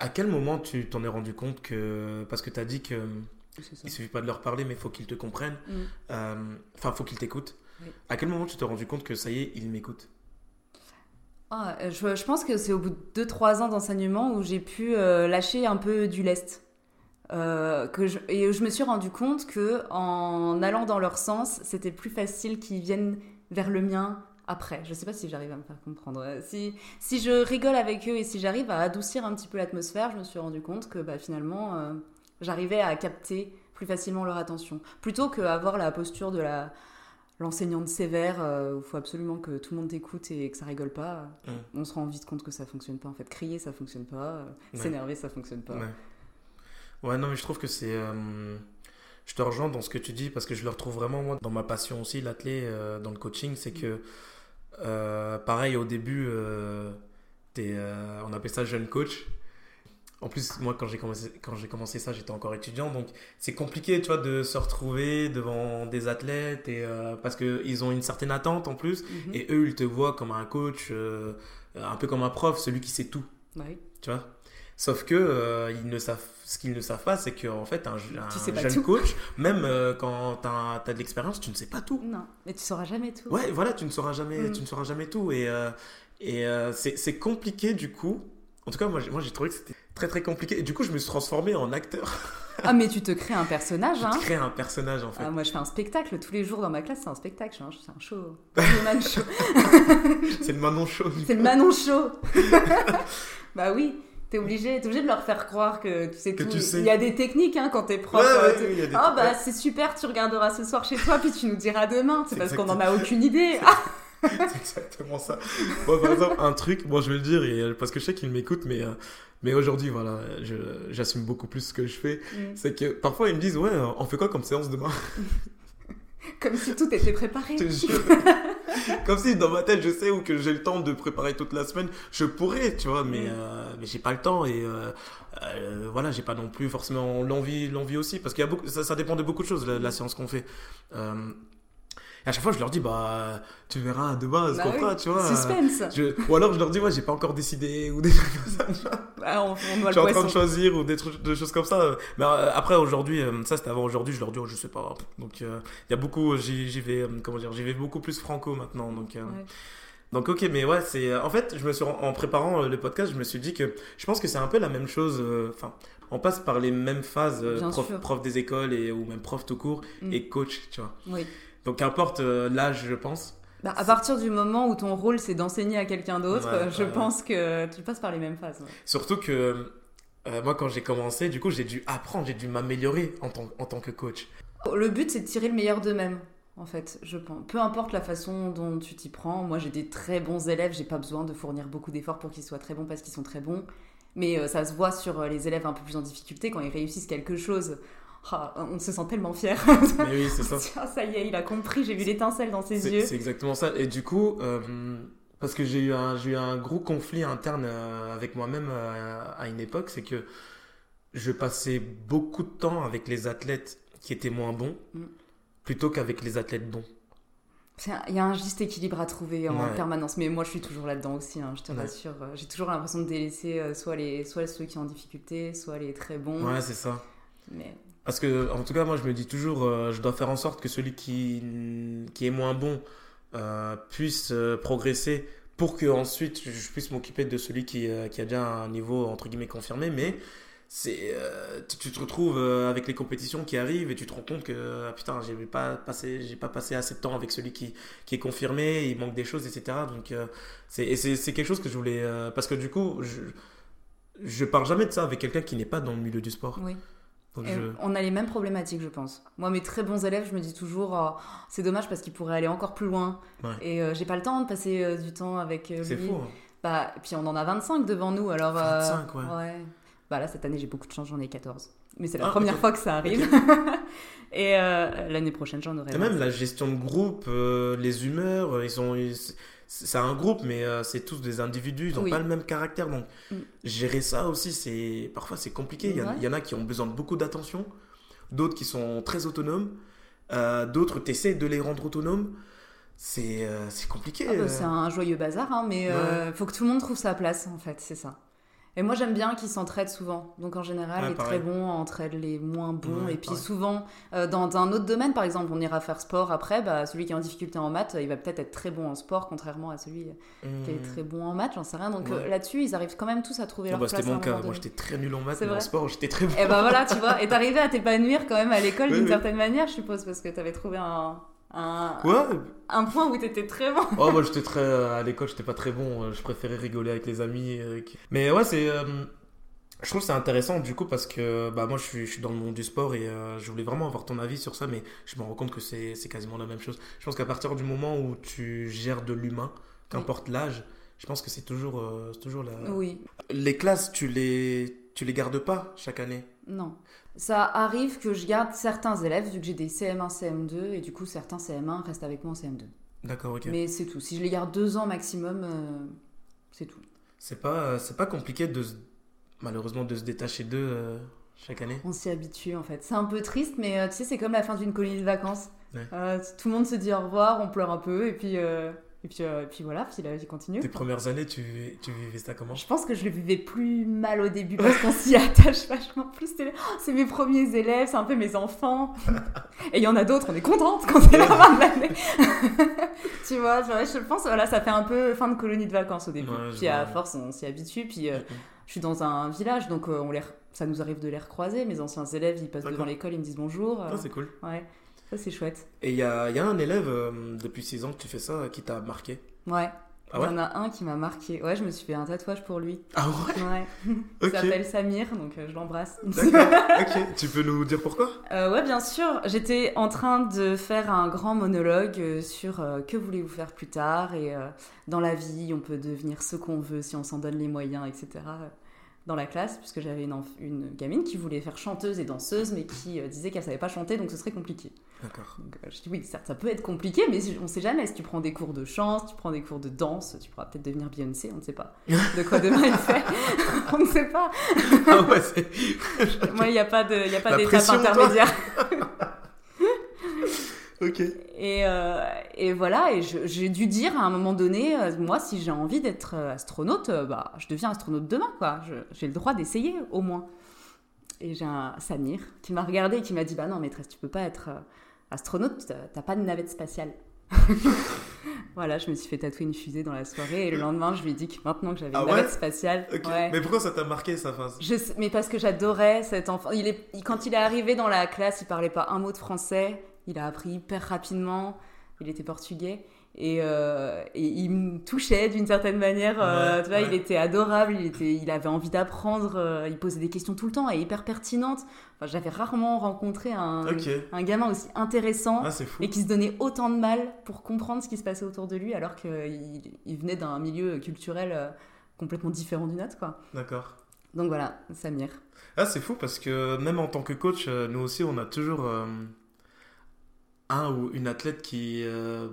À quel moment tu t'en es rendu compte que. Parce que tu as dit que. Il suffit pas de leur parler, mais il faut qu'ils te comprennent. Mm. Euh, Enfin, faut qu'ils t'écoutent. À quel moment tu t'es rendu compte que ça y est, ils m'écoutent Ah, euh, je, pense que c'est au bout de 2-3 ans d'enseignement où j'ai pu euh, lâcher un peu du lest. Euh, que je, et je me suis rendu compte que en allant dans leur sens, c'était plus facile qu'ils viennent vers le mien après. Je sais pas si j'arrive à me faire comprendre. Si, si je rigole avec eux et si j'arrive à adoucir un petit peu l'atmosphère, je me suis rendu compte que bah, finalement, j'arrivais à capter plus facilement leur attention. Plutôt qu'avoir la posture de la l'enseignante sévère euh, où il faut absolument que tout le monde t'écoute et que ça rigole pas. Mm. On se rend vite compte que ça fonctionne pas. En fait, crier, ça fonctionne pas. Ouais. S'énerver, ça fonctionne pas. Ouais. Ouais, non, mais je trouve que c'est. euh, je te rejoins dans ce que tu dis parce que je le retrouve vraiment, moi, dans ma passion aussi, l'athlé, euh, dans le coaching. C'est que, euh, pareil, au début, on appelle ça jeune coach. En plus, moi, quand j'ai commencé, quand j'ai commencé ça, j'étais encore étudiant. Donc, c'est compliqué, tu vois, de se retrouver devant des athlètes et, euh, parce qu'ils ont une certaine attente en plus. Mhm. Et eux, ils te voient comme un coach, euh, un peu comme un prof, celui qui sait tout. Ouais. tu vois? Sauf que euh, ils ne savent, ce qu'ils ne savent pas, c'est qu'en fait, un, un Tu sais pas jeune tout. coach, même quand tu as, de l'expérience, tu ne sais pas tout. Non, mais tu sauras jamais tout. Ouais, voilà, tu ne sauras jamais, Mm. tu ne sauras jamais tout. Et, et c'est compliqué du coup. En tout cas, moi, moi j'ai trouvé que c'était très très compliqué. Et du coup, je me suis transformé en acteur. Ah, mais tu te crées un personnage, Je hein crée un personnage en fait. Ah, moi, je fais un spectacle tous les jours dans ma classe. C'est un spectacle. je fais un- C'est un show. C'est le Manon Show. C'est le. Manon show. bah oui. T'es obligé, t'es obligé de leur faire croire que tu sais Que tout. tu sais. Il y a des techniques hein, quand t'es prof. Ouais, ouais, oui, Ah trucs, bah ouais. c'est super, tu regarderas ce soir chez toi, puis tu nous diras demain. C'est parce qu'on n'en a aucune idée. C'est exactement ça. Moi, par exemple, un truc, moi je vais le dire, euh, parce que je sais qu'ils m'écoutent, mais, euh, mais aujourd'hui, voilà, j'assume beaucoup plus ce que je fais. Mm. C'est que parfois ils me disent, ouais, euh, on fait quoi comme séance demain? Comme si tout était préparé. Comme si dans ma tête, je sais ou que j'ai le temps de préparer toute la semaine, je pourrais, tu vois, mais, Mm. euh, mais j'ai pas le temps et euh, euh, voilà, j'ai pas non plus forcément l'envie, l'envie aussi, parce qu'il y a beaucoup, ça, ça dépend de beaucoup de choses, la, la séance qu'on fait. Et à chaque fois, je leur dis, bah, tu verras demain, ce Bah qu'on oui. tu vois. Suspense. Je- ou alors je leur dis, ouais, j'ai pas encore décidé, ou des trucs comme ça. Ah, on, on Je suis en train de choisir ou des, trucs, des choses comme ça. Mais euh, après, aujourd'hui, euh, ça c'était avant aujourd'hui, je leur dis, oh, je sais pas. Donc, euh, il y a beaucoup, j'y vais, comment dire, j'y vais beaucoup plus franco maintenant. Donc, euh, Ouais. donc ok, mais ouais, c'est. En fait, je me suis, en préparant le podcast, je me suis dit que je pense que c'est un peu la même chose. euh, Enfin, on passe par les mêmes phases, euh, prof des écoles et, ou même prof tout court Mm. et coach, tu vois. Oui. Donc, qu'importe euh, l'âge, je pense. Bah, à partir du moment où ton rôle c'est d'enseigner à quelqu'un d'autre, Ouais, je ouais, ouais. pense que tu passes par les mêmes phases. Surtout que euh, moi, quand j'ai commencé, du coup, j'ai dû apprendre, j'ai dû m'améliorer en tant, en tant que coach. Le but c'est de tirer le meilleur d'eux-mêmes. En fait, je pense. Peu importe la façon dont tu t'y prends. Moi, j'ai des très bons élèves. J'ai pas besoin de fournir beaucoup d'efforts pour qu'ils soient très bons parce qu'ils sont très bons. Mais euh, ça se voit sur euh, les élèves un peu plus en difficulté quand ils réussissent quelque chose. Ah, on se sent tellement fier. Mais oui, c'est ça. Tiens, ça y est, il a compris. J'ai vu l'étincelle dans ses yeux. c'est exactement ça. Et du coup, euh, parce que j'ai eu, un- eu un gros conflit interne euh, avec moi-même euh, à une époque, c'est que je passais beaucoup de temps avec les athlètes qui étaient moins bons Mm. plutôt qu'avec les athlètes bons. Il y a un juste équilibre à trouver en Ouais. permanence, mais moi je suis toujours là-dedans aussi, hein, je te Ouais. rassure. J'ai toujours l'impression de délaisser soit, les, soit ceux qui sont en difficulté, soit les très bons. Ouais, c'est ça. Mais Parce que, en tout cas, moi, je me dis toujours, euh, je dois faire en sorte que celui qui, qui est moins bon euh, puisse euh, progresser pour que ensuite je puisse m'occuper de celui qui, qui a déjà un niveau entre guillemets confirmé. Mais c'est, tu, te retrouves avec les compétitions qui arrivent et tu te rends compte que ah, putain, j'ai pas passé, j'ai pas passé assez de temps avec celui qui, qui est confirmé, il manque des choses, etc. Donc, c'est, c'est, quelque chose que je voulais, parce que du coup, je, je parle jamais de ça avec quelqu'un qui n'est pas dans le milieu du sport. oui. Je- On a les mêmes problématiques, je pense. Moi, mes très bons élèves, je me dis toujours, Oh, c'est dommage parce qu'ils pourraient aller encore plus loin. Ouais. Et euh, j'ai pas le temps de passer euh, du temps avec euh, C'est lui. fou. hein. Bah, et puis on en a 25 devant nous, alors. euh, 25, ouais. Bah là, cette année, j'ai beaucoup de chance, j'en ai 14. Mais c'est la Ah, première fois que ça arrive. et l'année prochaine, j'en aurai Et 20. même la gestion de groupe, les humeurs, ils ils- c'est un groupe, mais euh, c'est tous des individus, ils n'ont Oui. pas le même caractère. Donc, Mm. gérer ça aussi, c'est parfois c'est compliqué. Il y, en- Ouais. il y en a qui ont besoin de beaucoup d'attention, d'autres qui sont très autonomes, euh, d'autres, tu essaies de les rendre autonomes. C'est euh, compliqué. Ah bah, euh. c'est un joyeux bazar, hein, mais il faut que tout le monde trouve sa place, en fait, c'est ça. Et moi, j'aime bien qu'ils s'entraident souvent. Donc, en général, Ouais, les pareil. très bons entraident les moins bons. Ouais, et puis, pareil. souvent, euh, dans un autre domaine, par exemple, on ira faire sport après, bah, celui qui est en difficulté en maths, il va peut-être être très bon en sport, contrairement à celui qui est Hmm. très bon en maths, j'en sais rien. Donc, Ouais. euh, là-dessus, ils arrivent quand même tous à trouver Ah leur bah, place c'était mon cas. moment Moi, j'étais très nul en maths, C'est mais en sport, j'étais très bon. Et ben voilà, tu vois. Et t'arrivais à t'épanouir quand même à l'école d'une oui. certaine manière, je suppose, parce que t'avais trouvé un, un, Ouais, un point où t'étais très bon. Oh, moi j'étais très. euh, À l'école, j'étais pas très bon. euh, Je préférais rigoler avec les amis. Mais ouais, c'est. euh, Je trouve c'est intéressant du coup parce que bah, moi je suis, je suis dans le monde du sport et euh, je voulais vraiment avoir ton avis sur ça, mais je me rends compte que c'est c'est quasiment la même chose. Je pense qu'à partir du moment où tu gères de l'humain, qu'importe l'âge, je pense que c'est toujours, euh, toujours la. Oui, Les classes, tu les, tu les gardes pas chaque année? Non. Ça arrive que je garde certains élèves, vu que j'ai des CM1, CM2, et du coup, certains CM1 restent avec moi en CM2. D'accord, ok. Mais c'est tout. Si je les garde deux ans maximum, euh, c'est tout. C'est pas, c'est pas compliqué de se- malheureusement de se détacher d'eux euh, chaque année. On s'y habitue en fait. C'est un peu triste, mais euh, tu sais, c'est comme la fin d'une colonie de vacances. Ouais. Euh, tout le monde se dit au revoir, on pleure un peu, et puis, euh, et puis, euh, et puis voilà, vie continue. Tes premières années, tu, tu vivais ça comment? Je pense que je le vivais plus mal au début parce qu'on s'y attache vachement plus. C'était- oh, C'est mes premiers élèves, c'est un peu mes enfants. Et il y en a d'autres, on est contente quand c'est la fin de l'année. tu vois, je pense, voilà, ça fait un peu fin de colonie de vacances au début. Ouais, puis à vois. force, on s'y habitue. Puis euh, je suis dans un village, donc euh, on les, ça nous arrive de les recroiser. Mes anciens élèves, ils passent devant l'école, ils me disent bonjour. Ah, c'est cool. ouais, ça c'est chouette. Et il y a, y a un élève euh, depuis 6 ans que tu fais ça qui t'a marqué? Ouais. Ah Il y en a un qui m'a marqué. Ouais, je me suis fait un tatouage pour lui. Ah ouais? Ouais. Il s'appelle Samir, donc euh, je l'embrasse. D'accord, ok. Tu peux nous dire pourquoi? Euh, ouais, bien sûr. J'étais en train de faire un grand monologue sur euh, que voulez-vous faire plus tard et euh, dans la vie, on peut devenir ce qu'on veut si on s'en donne les moyens, etc. Dans la classe, puisque j'avais une, gamine qui voulait faire chanteuse et danseuse, mais qui euh, disait qu'elle savait pas chanter, donc ce serait compliqué. D'accord. Donc, euh, je dis oui, certes, ça peut être compliqué, mais on sait jamais. Si tu prends des cours de chant, si tu prends des cours de danse, tu pourras peut-être devenir Beyoncé, on ne sait pas. De quoi demain il fait, on ne sait pas. Ah ouais. Moi, il n'y a pas de- il y a pas La d'étape intermédiaire. Ok. Et, euh, et voilà, et j'ai dû dire à un moment donné, euh, moi, si j'ai envie d'être euh, astronaute, euh, bah, je deviens astronaute demain, quoi. J'ai le droit d'essayer, au moins. Et j'ai un Samir qui m'a regardé et qui m'a dit, bah non, maîtresse, tu peux pas être astronaute, t'as- pas de navette spatiale. voilà, je me suis fait tatouer une fusée dans la soirée et le lendemain, je lui ai dit que maintenant que j'avais Ah une ouais navette spatiale, ouais. Mais pourquoi ça t'a marqué ça enfin, Je sais- mais parce que j'adorais cet enfant. Il est, quand il est arrivé dans la classe, il parlait pas un mot de français. Il a appris hyper rapidement. Il était portugais. Et, euh, et il me touchait d'une certaine manière. euh, Ouais, tu vois, ouais. il était adorable. Il, était, il avait envie d'apprendre. euh, il posait des questions tout le temps et hyper pertinentes. Enfin, J'avais rarement rencontré un, gamin aussi intéressant Ah, et qui se donnait autant de mal pour comprendre ce qui se passait autour de lui alors qu'il il venait d'un milieu culturel complètement différent du nôtre. D'accord. Donc voilà, Samir. Ah, c'est fou parce que même en tant que coach, nous aussi, on a toujours un ou une athlète qui, euh,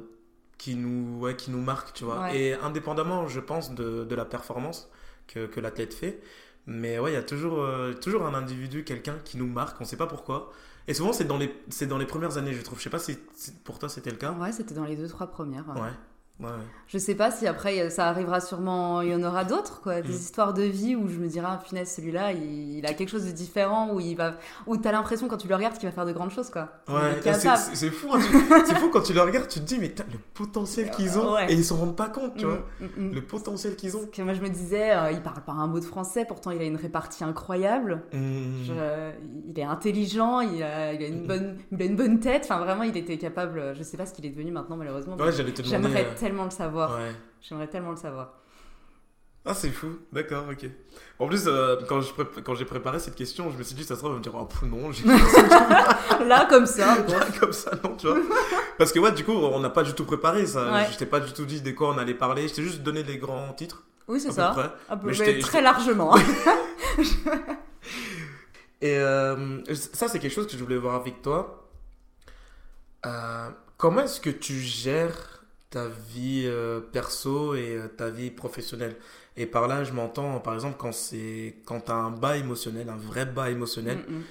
qui, nous, ouais, qui nous marque, tu vois. Ouais. Et indépendamment, je pense, de, de la performance que, que l'athlète fait. Mais ouais, il y a toujours, euh, toujours un individu, quelqu'un qui nous marque, on sait pas pourquoi. Et souvent, c'est dans, les, c'est dans les premières années, je trouve. Je sais pas si, si pour toi c'était le cas. Ouais, c'était dans les deux, trois premières. ouais. Ouais. Je sais pas si après euh, ça arrivera sûrement, il y en aura d'autres, quoi. Des Mm. histoires de vie où je me dirais, ah, punaise, celui-là, il, il a quelque chose de différent, où il va, où t'as l'impression quand tu le regardes qu'il va faire de grandes choses, quoi. Ouais, c'est- capable. c'est fou, hein, c'est fou quand tu le regardes, tu te dis, mais le potentiel qu'ils ont, Ouais. et ils s'en rendent pas compte, tu Mm, vois, mm, le potentiel qu'ils ont. Parce que moi, je me disais, euh, il parle pas un mot de français, pourtant il a une répartie incroyable. Il est intelligent, il a, il a une bonne, il a une bonne tête. Enfin, vraiment, il était capable. Je sais pas ce qu'il est devenu maintenant, malheureusement. Ouais, j'allais te demander. Tellement le savoir. Ouais. J'aimerais tellement le savoir. Ah, c'est fou, d'accord, ok. En plus, euh, quand je prép- quand j'ai préparé cette question, je me suis dit, ça se trouve, me dire, oh pff, non, j'ai Là, comme ça. bon. comme ça, non, tu vois. Parce que, ouais, du coup, on n'a pas du tout préparé ça. Ouais. Je t'ai pas du tout dit de quoi on allait parler, je t'ai juste donné les grands titres, Oui, c'est à peu ça. près. Ah, Mais mais très largement. Et euh, ça, c'est quelque chose que je voulais voir avec toi. Euh, comment est-ce que tu gères ta vie euh, perso et euh, ta vie professionnelle Et par là, je m'entends, par exemple, quand c'est quand tu as un bas émotionnel, un vrai bas émotionnel, Mm, mm.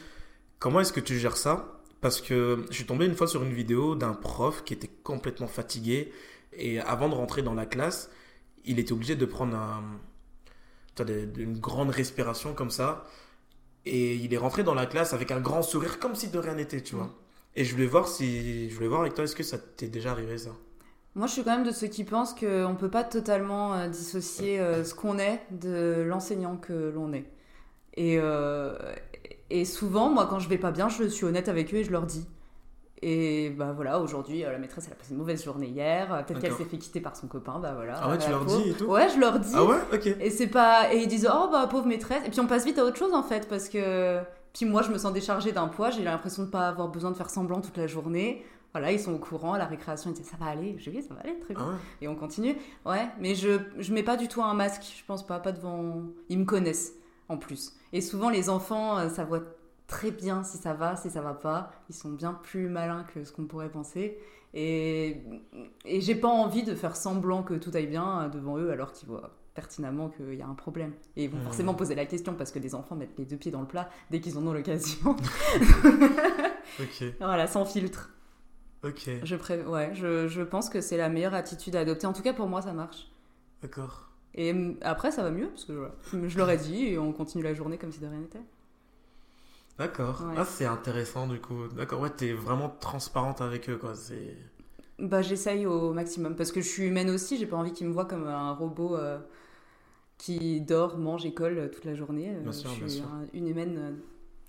comment est-ce que tu gères ça? Parce que je suis tombé une fois sur une vidéo d'un prof qui était complètement fatigué et avant de rentrer dans la classe, il était obligé de prendre un une grande respiration comme ça. Et il est rentré dans la classe avec un grand sourire, comme si de rien n'était, tu vois. Mm. Et je voulais voir si, je voulais voir avec toi, est-ce que ça t'est déjà arrivé ça? Moi, je suis quand même de ceux qui pensent qu'on ne peut pas totalement euh, dissocier euh, ce qu'on est de l'enseignant que l'on est. Et, euh, et souvent, moi, quand je vais pas bien, je suis honnête avec eux et je leur dis. Et bah voilà, aujourd'hui, la maîtresse, elle a passé une mauvaise journée hier. Peut-être qu'elle s'est fait quitter par son copain, bah voilà. Ah ouais, tu leur dis et tout Ouais, je leur dis. Ah ouais Ok. Et c'est pas et ils disent oh bah pauvre maîtresse et puis on passe vite à autre chose en fait parce que puis moi je me sens déchargée d'un poids, j'ai l'impression de pas avoir besoin de faire semblant toute la journée. Voilà, ils sont au courant à la récréation, ils disent ça va aller. Je oui, ça va aller très bien. Ah ouais Et on continue. Ouais, mais je je mets pas du tout un masque, je pense pas pas devant ils me connaissent en plus. Et souvent les enfants euh, ça voit très bien si ça va, si ça va pas. Ils sont bien plus malins que ce qu'on pourrait penser. Et, et j'ai pas envie de faire semblant que tout aille bien euh, devant eux alors qu'ils voient pertinemment qu'il y a un problème. Et ils vont Hmm. forcément poser la question parce que les enfants mettent les deux pieds dans le plat dès qu'ils en ont l'occasion. Ok. voilà, sans filtre. Ok. Je, pré- ouais, je, je pense que c'est la meilleure attitude à adopter. En tout cas, pour moi, ça marche. D'accord. Et après, ça va mieux parce que voilà, je leur ai dit et on continue la journée comme si de rien n'était. D'accord. Ouais. Ah, c'est intéressant du coup. D'accord, ouais, t'es vraiment transparente avec eux, quoi. C'est. Bah, j'essaye au maximum parce que je suis humaine aussi. J'ai pas envie qu'ils me voient comme un robot euh, qui dort, mange et colle euh, toute la journée. Euh, Bien sûr, je bien suis sûr. un- une humaine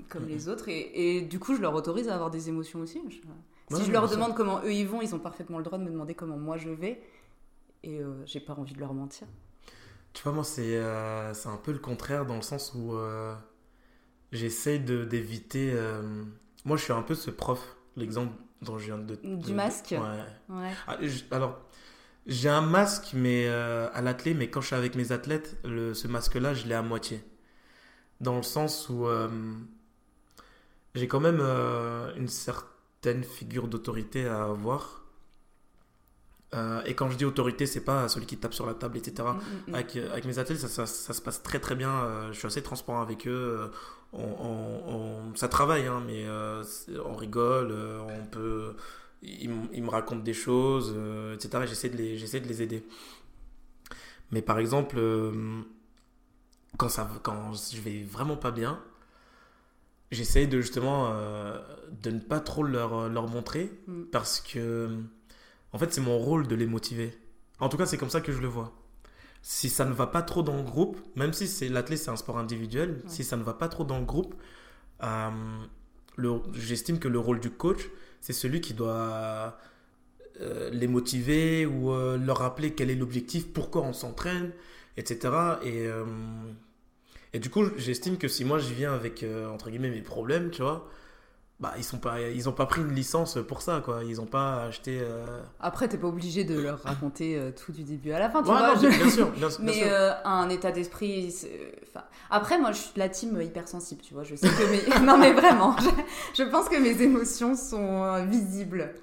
comme Mhm. les autres et, et du coup, je leur autorise à avoir des émotions aussi. Je- si je leur demande comment eux ils vont, ils ont parfaitement le droit de me demander comment moi je vais. Et euh, j'ai pas envie de leur mentir. Tu vois, moi, c'est euh, un peu le contraire dans le sens où euh, j'essaie de- d'éviter. euh, Moi, je suis un peu ce prof, l'exemple dont je viens de. Du masque Ouais. Ouais. Ah, je- alors, j'ai un masque mais euh, à l'athlète, mais quand je suis avec mes athlètes, le, ce masque-là, je l'ai à moitié. Dans le sens où euh, j'ai quand même une certaine figure d'autorité à avoir. Euh, et quand je dis autorité, c'est pas celui qui tape sur la table, etc. Mm, mm, mm. Avec, euh, avec mes athlètes, ça, ça- ça se passe très très bien. euh, je suis assez transparent avec eux. on, on- on- ça travaille, hein, mais euh, on rigole, on peut. Ils, me racontent des choses, etc. et J'essaie de, les, j'essaie de les aider. Mais par exemple, quand, ça, quand je vais vraiment pas bien, j'essaie de justement euh, de ne pas trop leur, leur montrer Mm. parce que en fait c'est mon rôle de les motiver. En tout cas c'est comme ça que je le vois. Si ça ne va pas trop dans le groupe, même si c'est l'athlète c'est un sport individuel, Ouais. si ça ne va pas trop dans le groupe, euh, j'estime que le rôle du coach c'est celui qui doit euh, les motiver ou euh, leur rappeler quel est l'objectif, pourquoi on s'entraîne, etc. Et, euh, et du coup, j'estime que si moi je viens avec, euh, entre guillemets, mes problèmes, tu vois, bah, ils sont pas, ils ont pas pris une licence pour ça, quoi. Ils ont pas acheté... euh, Après, t'es pas obligé de leur raconter euh, tout du début à la fin, tu Ouais, vois. non, je- bien, sûr, bien, bien Mais sûr. euh, un état d'esprit. Enfin, après, moi, je suis de la team hypersensible, tu vois. Je sais que mes. non, mais vraiment, je, je pense que mes émotions sont euh, visibles.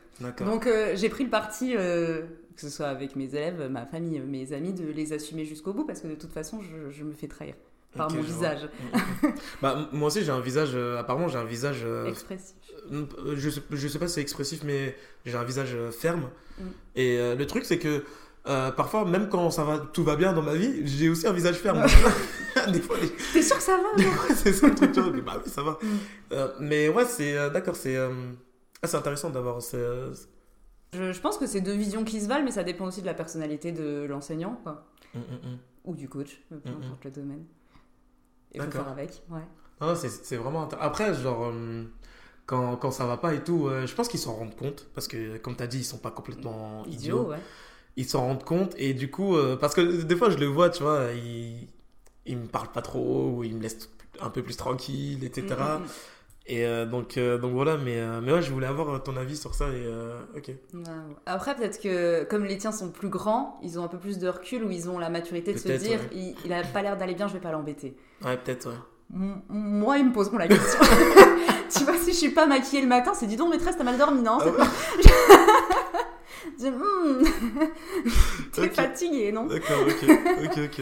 Donc, j'ai pris le parti, que ce soit avec mes élèves, ma famille, mes amis, de les assumer jusqu'au bout, parce que de toute façon, je, je me fais trahir par mon visage Mm, mm. bah, m- moi aussi, j'ai un visage... euh, apparemment, j'ai un visage... euh, expressif. Euh, je sais, je sais pas si c'est expressif, mais j'ai un visage ferme. Mm. Et le truc, c'est que parfois, même quand ça va, tout va bien dans ma vie, j'ai aussi un visage ferme. Des fois, T'es sûr que ça va c'est ça le truc. tu vois, mais bah oui, ça va. Mm. Mais ouais, c'est d'accord, c'est ah, c'est intéressant d'avoir. je, je pense que c'est deux visions qui se valent, mais ça dépend aussi de la personnalité de l'enseignant, quoi. Mm, mm, mm. Ou du coach, peu importe le domaine. Et faut faire avec, ouais. Non, c'est c'est vraiment Après, genre, euh, quand, quand ça va pas et tout, euh, je pense qu'ils s'en rendent compte. Parce que, comme tu as dit, ils sont pas complètement idiots. Idiot, ouais. Ils s'en rendent compte. Et du coup, euh, parce que des fois, je le vois, tu vois, ils, ils me parlent pas trop, ou ils me laissent un peu plus tranquille, etc. Et euh, donc, euh, donc voilà, mais, euh, mais ouais, je voulais avoir ton avis sur ça. Et ok. Après, peut-être que comme les tiens sont plus grands, ils ont un peu plus de recul ou ils ont la maturité de se dire ouais. il, il a pas l'air d'aller bien, je vais pas l'embêter. Ouais, peut-être, ouais. M- Moi, ils me poseront la question. tu vois, si je suis pas maquillée le matin, c'est dis donc, maîtresse, t'as mal dormi, non Ah ouais. Je dis, Hmm, T'es Ok. fatiguée, non D'accord, ok, ok,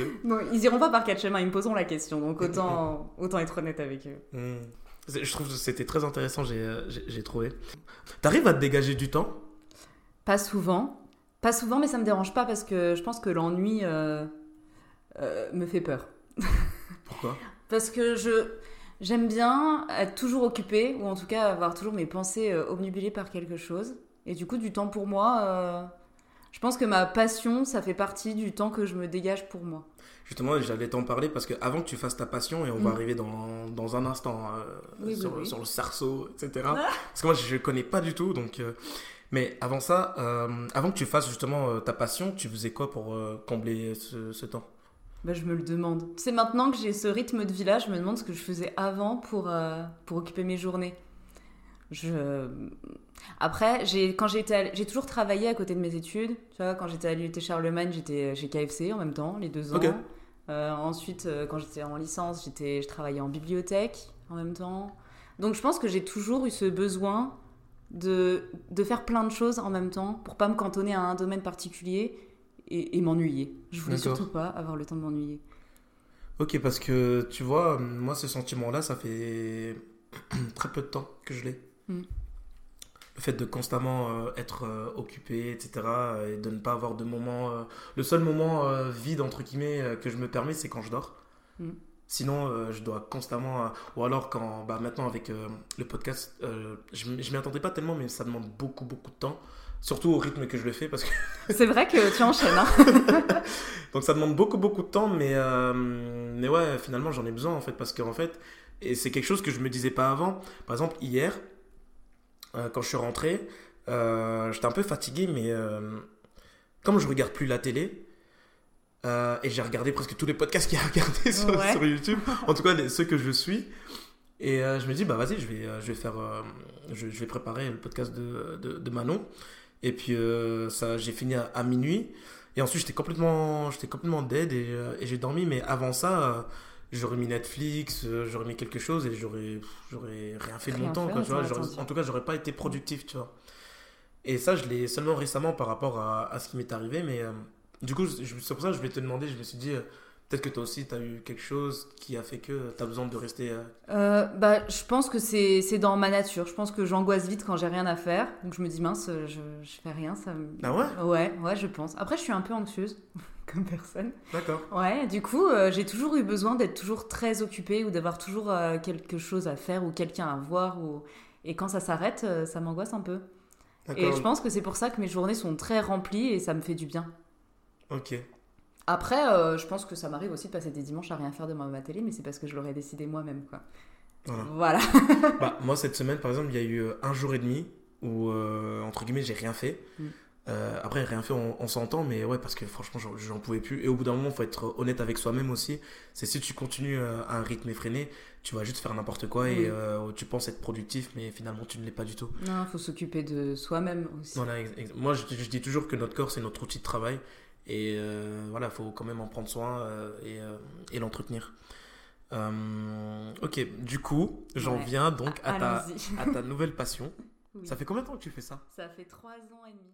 ils iront pas par quatre chemins, ils me poseront la question, donc autant, autant être honnête avec eux. Hmm. Je trouve que c'était très intéressant, j'ai euh, j'ai- trouvé. T'arrives à te dégager du temps? Pas souvent. Pas souvent, mais ça me dérange pas parce que je pense que l'ennui euh, euh, me fait peur. Pourquoi? Parce que je j'aime bien être toujours occupée, ou en tout cas avoir toujours mes pensées euh, obnubilées par quelque chose. Et du coup, du temps pour moi, je pense que ma passion, ça fait partie du temps que je me dégage pour moi. Justement, j'allais t'en parler parce que avant que tu fasses ta passion, et on va Mm. arriver dans, dans un instant euh, Oui, sur, oui. sur le cerceau, etc. Ah. Parce que moi, je ne connais pas du tout. Donc, euh, Mais avant ça, euh, avant que tu fasses justement ta passion, tu faisais quoi pour combler ce, ce temps? Bah, je me le demande. C'est maintenant que j'ai ce rythme de vie là, je me demande ce que je faisais avant pour, pour occuper mes journées. Je... Après, j'ai, quand j'étais à- j'ai toujours travaillé à côté de mes études. Tu vois, quand j'étais à l'UT Charlemagne, j'étais chez KFC en même temps, les deux ans. Euh, ensuite, euh, quand j'étais en licence, j'étais, je travaillais en bibliothèque en même temps. Donc je pense que j'ai toujours eu ce besoin de, de faire plein de choses en même temps pour pas me cantonner à un domaine particulier et, et m'ennuyer. Je voulais D'accord. surtout pas avoir le temps de m'ennuyer. Ok, parce que tu vois, moi, ce sentiment-là, ça fait très peu de temps que je l'ai. Mm. Le fait de constamment euh, être euh, occupé, etc., et de ne pas avoir de moment. euh, Le seul moment euh, vide, entre guillemets, euh, que je me permets, c'est quand je dors. Mm. Sinon, euh, je dois constamment. euh, ou alors, quand. Bah, maintenant, avec euh, le podcast, euh, je je m'y attendais pas tellement, mais ça demande beaucoup, beaucoup de temps. Surtout au rythme que je le fais, parce que C'est vrai que tu enchaînes. Hein donc ça demande beaucoup beaucoup de temps, mais, euh, mais ouais, finalement j'en ai besoin en fait, parce qu'en fait, et c'est quelque chose que je me disais pas avant. Par exemple, hier, euh, quand je suis rentré, euh, j'étais un peu fatigué, mais euh, comme je regarde plus la télé, euh, et j'ai regardé presque tous les podcasts qu'il y a à regarder sur, Ouais. sur YouTube, en tout cas les- ceux que je suis, et euh, je me dis, bah vas-y, je vais, euh, je vais faire, euh, je, je vais préparer le podcast de, de, de Manon. Et puis euh, ça, j'ai fini à, à minuit. Et ensuite, j'étais complètement, j'étais complètement dead et, euh, et j'ai dormi. Mais avant ça, euh, j'aurais mis Netflix, euh, j'aurais mis quelque chose et j'aurais, j'aurais rien fait de mon temps. Quoi, tu vois. en tout cas, j'aurais pas été productif, tu vois. Et ça, je l'ai seulement récemment par rapport à, à ce qui m'est arrivé. Mais euh, du coup, c'est pour ça que je voulais te demander. Je me suis dit, euh, peut-être que toi aussi, tu as eu quelque chose qui a fait que tu as besoin de rester. Euh, bah, je pense que c'est c'est dans ma nature. Je pense que j'angoisse vite quand j'ai rien à faire. Donc je me dis, mince, je, je fais rien. Ça me... Ah ouais? Ouais, ouais, je pense. Après, je suis un peu anxieuse comme personne. D'accord. Ouais, du coup, euh, j'ai toujours eu besoin d'être toujours très occupée ou d'avoir toujours euh, quelque chose à faire ou quelqu'un à voir. Ou... Et quand ça s'arrête, euh, ça m'angoisse un peu. Et je pense que c'est pour ça que mes journées sont très remplies et ça me fait du bien. Ok. Après, je pense que ça m'arrive aussi de passer des dimanches à rien faire devant ma télé, mais c'est parce que je l'aurais décidé moi-même, quoi. Voilà. Voilà. Bah, moi, cette semaine, par exemple, il y a eu un jour et demi où, entre guillemets, j'ai rien fait. Mm. Euh, après, rien fait, on, on s'entend, mais ouais, parce que franchement, j'en- pouvais plus. Et au bout d'un moment, faut être honnête avec soi-même aussi. C'est si tu continues euh, à un rythme effréné, tu vas juste faire n'importe quoi et Oui. euh, tu penses être productif, mais finalement, tu ne l'es pas du tout. Non, faut s'occuper de soi-même aussi. Voilà, moi, je, je dis toujours que notre corps, c'est notre outil de travail. Et euh, voilà, il faut quand même en prendre soin et, et l'entretenir. Ok, du coup, j'en Ouais. viens donc à ta, Allons-y. à ta nouvelle passion. Oui. Ça fait combien de temps que tu fais ça? Ça fait trois ans et demi.